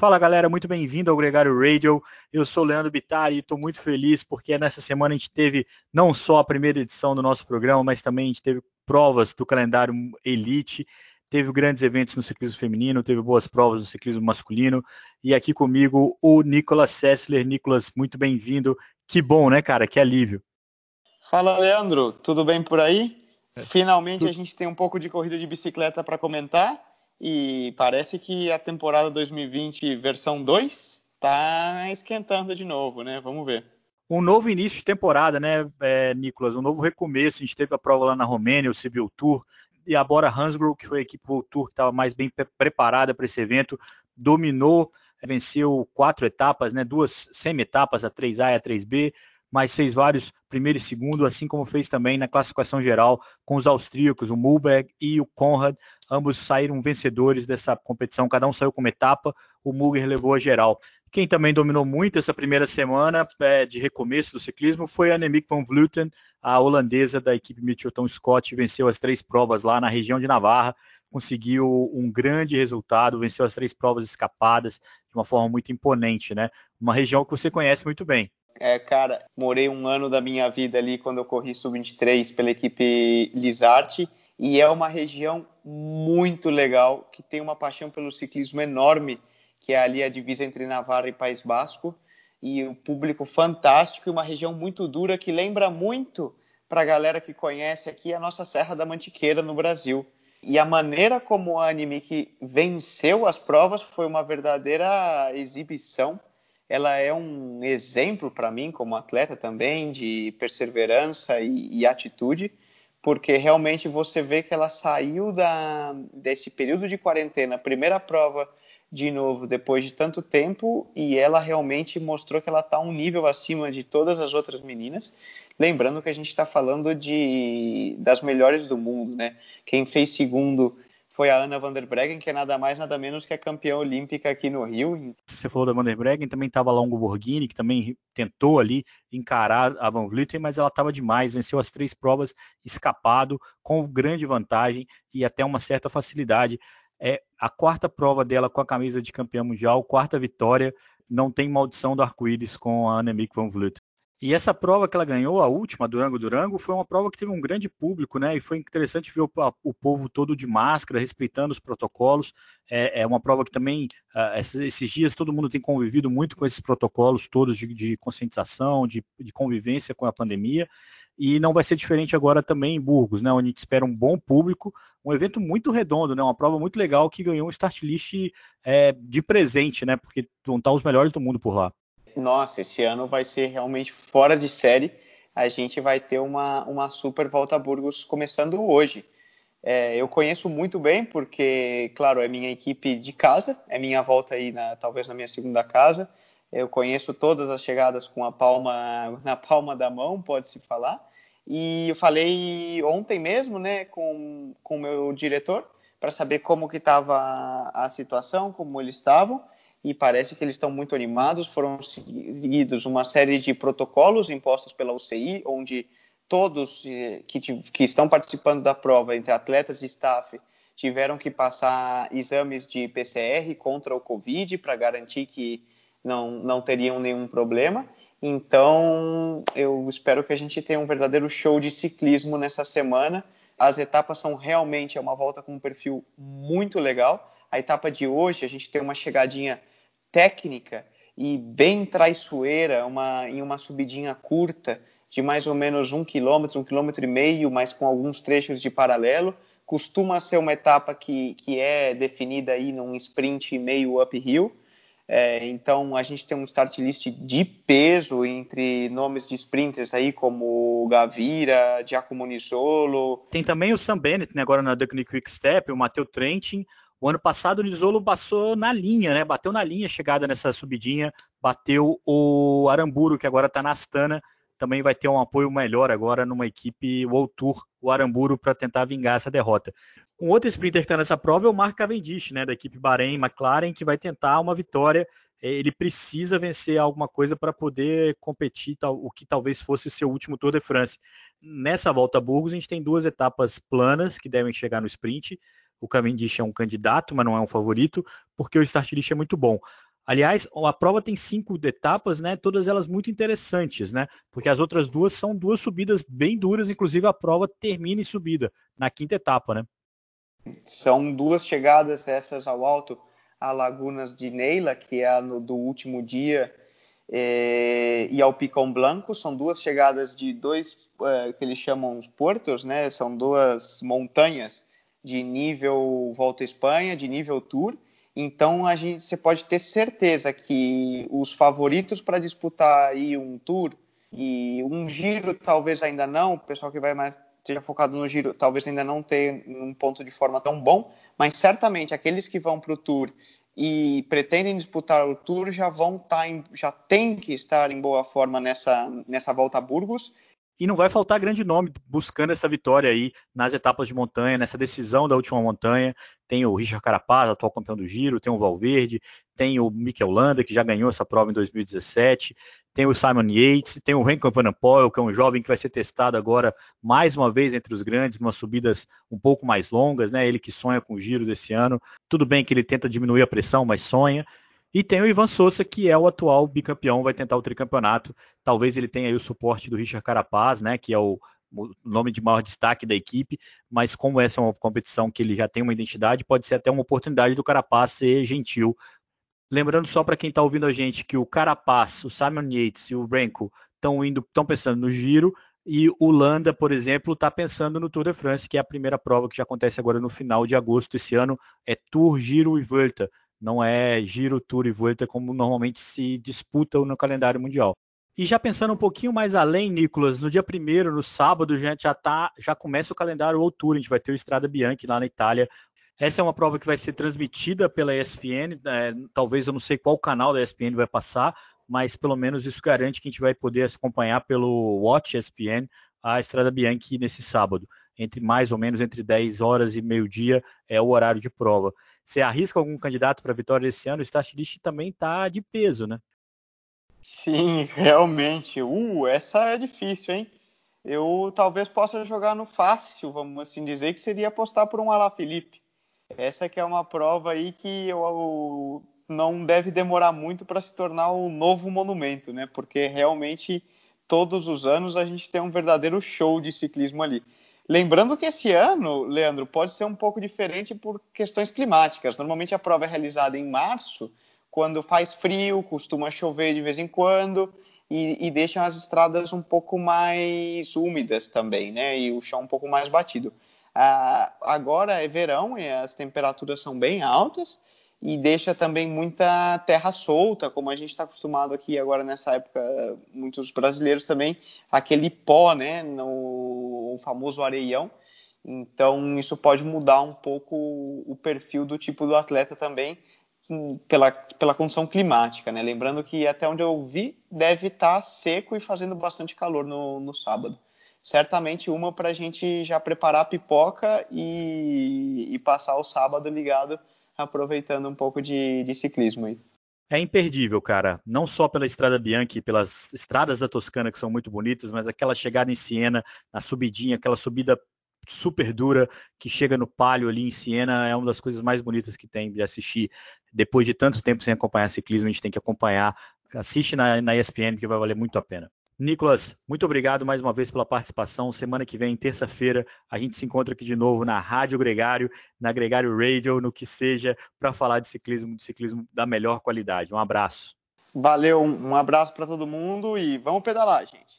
Fala galera, muito bem-vindo ao Gregário Radio. Eu sou o Leandro Bittar e estou muito feliz porque nessa semana a gente teve não só a primeira edição do nosso programa, mas também a gente teve provas do calendário Elite, teve grandes eventos no ciclismo feminino, teve boas provas no ciclismo masculino. E aqui comigo o Nicolas Sessler. Nicolas, muito bem-vindo. Que bom, né, cara? Que alívio. Fala, Leandro. Tudo bem por aí? É. Finalmente a gente tem um pouco de corrida de bicicleta para comentar e parece que a temporada 2020 versão 2 está esquentando de novo, né? Vamos ver. Um novo início de temporada, né, é, Nicolas? Um novo recomeço. A gente teve a prova lá na Romênia, o Sibiu Tour, e a Bora Hansgrohe, que foi a equipe World Tour que estava mais bem pre preparada para esse evento, dominou, venceu quatro etapas, né, duas semi-etapas, a 3A e a 3B, mas fez vários primeiro e segundo, assim como fez também na classificação geral com os austríacos, o Mulberg e o Conrad, ambos saíram vencedores dessa competição, cada um saiu com uma etapa, o Muger levou a geral. Quem também dominou muito essa primeira semana é, de recomeço do ciclismo foi a Annemiek van Vleuten, a holandesa da equipe Mitchelton Scott, venceu as três provas lá na região de Navarra, conseguiu um grande resultado, venceu as três provas escapadas de uma forma muito imponente, né? Uma região que você conhece muito bem. É, cara, morei um ano da minha vida ali quando eu corri sub-23 pela equipe Lizarte e é uma região muito legal que tem uma paixão pelo ciclismo enorme, que é ali a divisa entre Navarra e País Basco e o um público fantástico e uma região muito dura que lembra muito para a galera que conhece aqui a nossa Serra da Mantiqueira no Brasil. E a maneira como a Animic venceu as provas foi uma verdadeira exibição ela é um exemplo para mim como atleta também de perseverança e, e, atitude, porque realmente você vê que ela saiu da, desse período de quarentena, primeira prova de novo depois de tanto tempo e ela realmente mostrou que ela está um nível acima de todas as outras meninas. Lembrando que a gente está falando de das melhores do mundo, né? Quem fez segundo foi a Ana van der Breggen, que é nada mais, nada menos que a campeã olímpica aqui no Rio. Você falou da van der Breggen, também estava lá o Borghini, que também tentou ali encarar a Van Vleuten, mas ela estava demais, venceu as três provas escapado, com grande vantagem e até uma certa facilidade. É a quarta prova dela com a camisa de campeã mundial, quarta vitória, não tem maldição do arco-íris com a Annemiek van Vleuten. E essa prova que ela ganhou, a última, Durango Durango, foi uma prova que teve um grande público, né? E foi interessante ver o, o povo todo de máscara, respeitando os protocolos. É, é uma prova que também, uh, esses, esses, dias, todo mundo tem convivido muito com esses protocolos todos de, de conscientização, de, de, convivência com a pandemia. E não vai ser diferente agora também em Burgos, né? Onde a gente espera um bom público, um evento muito redondo, né? Uma prova muito legal que ganhou um start list é, de presente, né? Porque vão estar os melhores do mundo por lá nossa, esse ano vai ser realmente fora de série. A gente vai ter uma, uma super volta a Burgos começando hoje. É, eu conheço muito bem, porque, claro, é minha equipe de casa, é minha volta aí, na, talvez na minha segunda casa. Eu conheço todas as chegadas com a palma na palma da mão, pode-se falar. E eu falei ontem mesmo, né, com, o meu diretor, para saber como que estava a situação, como eles estavam e parece que eles estão muito animados. Foram seguidos uma série de protocolos impostos pela UCI, onde todos eh, que, que estão participando da prova, entre atletas e staff, tiveram que passar exames de PCR contra o Covid para garantir que não, não teriam nenhum problema. Então, eu espero que a gente tenha um verdadeiro show de ciclismo nessa semana. As etapas são realmente é uma volta com um perfil muito legal. A etapa de hoje, a gente tem uma chegadinha técnica e bem traiçoeira, uma, em uma subidinha curta de mais ou menos um quilômetro, um quilômetro e meio, mas com alguns trechos de paralelo. Costuma ser uma etapa que, que é definida aí num sprint meio uphill. É, então a gente tem um start list de peso entre nomes de sprinters aí como Gavira, Giacomo Nisolo. Tem também o Sam Bennett, né, agora na Ducking Quick Step, o Matteo Trentin, o ano passado o Nisolo passou na linha, né? Bateu na linha chegada nessa subidinha, bateu o Aramburu, que agora está na Astana, também vai ter um apoio melhor agora numa equipe World Tour, o Aramburu, para tentar vingar essa derrota. Um outro sprinter que está nessa prova é o Mark Cavendish, né, da equipe Bahrein McLaren, que vai tentar uma vitória. Ele precisa vencer alguma coisa para poder competir o que talvez fosse o seu último Tour de France. Nessa volta a Burgos, a gente tem duas etapas planas que devem chegar no sprint o Cavendish é um candidato, mas não é um favorito, porque o start list é muito bom. Aliás, a prova tem cinco etapas, né? Todas elas muito interessantes, né? Porque as outras duas são duas subidas bem duras, inclusive a prova termina em subida na quinta etapa, né? São duas chegadas essas ao alto, a Lagunas de Neila, que é a no, do último dia, é, e ao Picão Blanco, são duas chegadas de dois é, que eles chamam portos, né? São duas montanhas de nível Volta Espanha, de nível Tour. Então a gente, você pode ter certeza que os favoritos para disputar aí um Tour e um Giro talvez ainda não, o pessoal que vai mais esteja focado no Giro talvez ainda não tenha um ponto de forma tão bom, mas certamente aqueles que vão para o Tour e pretendem disputar o Tour já vão estar tá já tem que estar em boa forma nessa nessa volta a Burgos e não vai faltar grande nome buscando essa vitória aí nas etapas de montanha, nessa decisão da última montanha. Tem o Richard Carapaz, atual campeão do Giro, tem o Valverde, tem o Mikel Landa, que já ganhou essa prova em 2017, tem o Simon Yates, tem o Renko Van Poel, que é um jovem que vai ser testado agora mais uma vez entre os grandes, umas subidas um pouco mais longas, né? Ele que sonha com o Giro desse ano. Tudo bem que ele tenta diminuir a pressão, mas sonha. E tem o Ivan Souza, que é o atual bicampeão, vai tentar o tricampeonato. Talvez ele tenha aí o suporte do Richard Carapaz, né, que é o, o nome de maior destaque da equipe, mas como essa é uma competição que ele já tem uma identidade, pode ser até uma oportunidade do Carapaz ser gentil. Lembrando só para quem está ouvindo a gente que o Carapaz, o Simon Yates e o Renko estão indo, estão pensando no Giro e o Landa, por exemplo, está pensando no Tour de France, que é a primeira prova que já acontece agora no final de agosto. Esse ano é Tour, Giro e Volta não é Giro, Tour e Vuelta como normalmente se disputa no calendário mundial. E já pensando um pouquinho mais além, Nicolas, no dia primeiro, no sábado, já, já, tá, já começa o calendário World Tour, a gente vai ter o Estrada Bianchi lá na Itália. Essa é uma prova que vai ser transmitida pela ESPN, né? talvez eu não sei qual canal da ESPN vai passar, mas pelo menos isso garante que a gente vai poder acompanhar pelo Watch ESPN a Estrada Bianchi nesse sábado. Entre mais ou menos entre 10 horas e meio-dia é o horário de prova. Você arrisca algum candidato para vitória esse ano? O start list também está de peso, né? Sim, realmente. Uh, essa é difícil, hein? Eu talvez possa jogar no fácil, vamos assim dizer, que seria apostar por um Alá Felipe. Essa que é uma prova aí que eu, não deve demorar muito para se tornar um novo monumento, né? Porque realmente todos os anos a gente tem um verdadeiro show de ciclismo ali. Lembrando que esse ano, Leandro, pode ser um pouco diferente por questões climáticas. Normalmente a prova é realizada em março, quando faz frio, costuma chover de vez em quando e, e deixam as estradas um pouco mais úmidas também, né? E o chão um pouco mais batido. Ah, agora é verão e as temperaturas são bem altas e deixa também muita terra solta, como a gente está acostumado aqui agora nessa época, muitos brasileiros também, aquele pó, né, no o famoso areião. Então isso pode mudar um pouco o perfil do tipo do atleta também pela, pela condição climática, né? Lembrando que até onde eu vi deve estar tá seco e fazendo bastante calor no, no sábado. Certamente uma para a gente já preparar a pipoca e, e passar o sábado ligado aproveitando um pouco de, de ciclismo aí. É imperdível, cara. Não só pela Estrada Bianchi, pelas estradas da Toscana que são muito bonitas, mas aquela chegada em Siena, na subidinha, aquela subida super dura que chega no palio ali em Siena é uma das coisas mais bonitas que tem de assistir. Depois de tanto tempo sem acompanhar ciclismo, a gente tem que acompanhar. Assiste na, na ESPN que vai valer muito a pena. Nicolas, muito obrigado mais uma vez pela participação. Semana que vem, terça-feira, a gente se encontra aqui de novo na Rádio Gregário, na Gregário Radio, no que seja, para falar de ciclismo, de ciclismo da melhor qualidade. Um abraço. Valeu, um abraço para todo mundo e vamos pedalar, gente.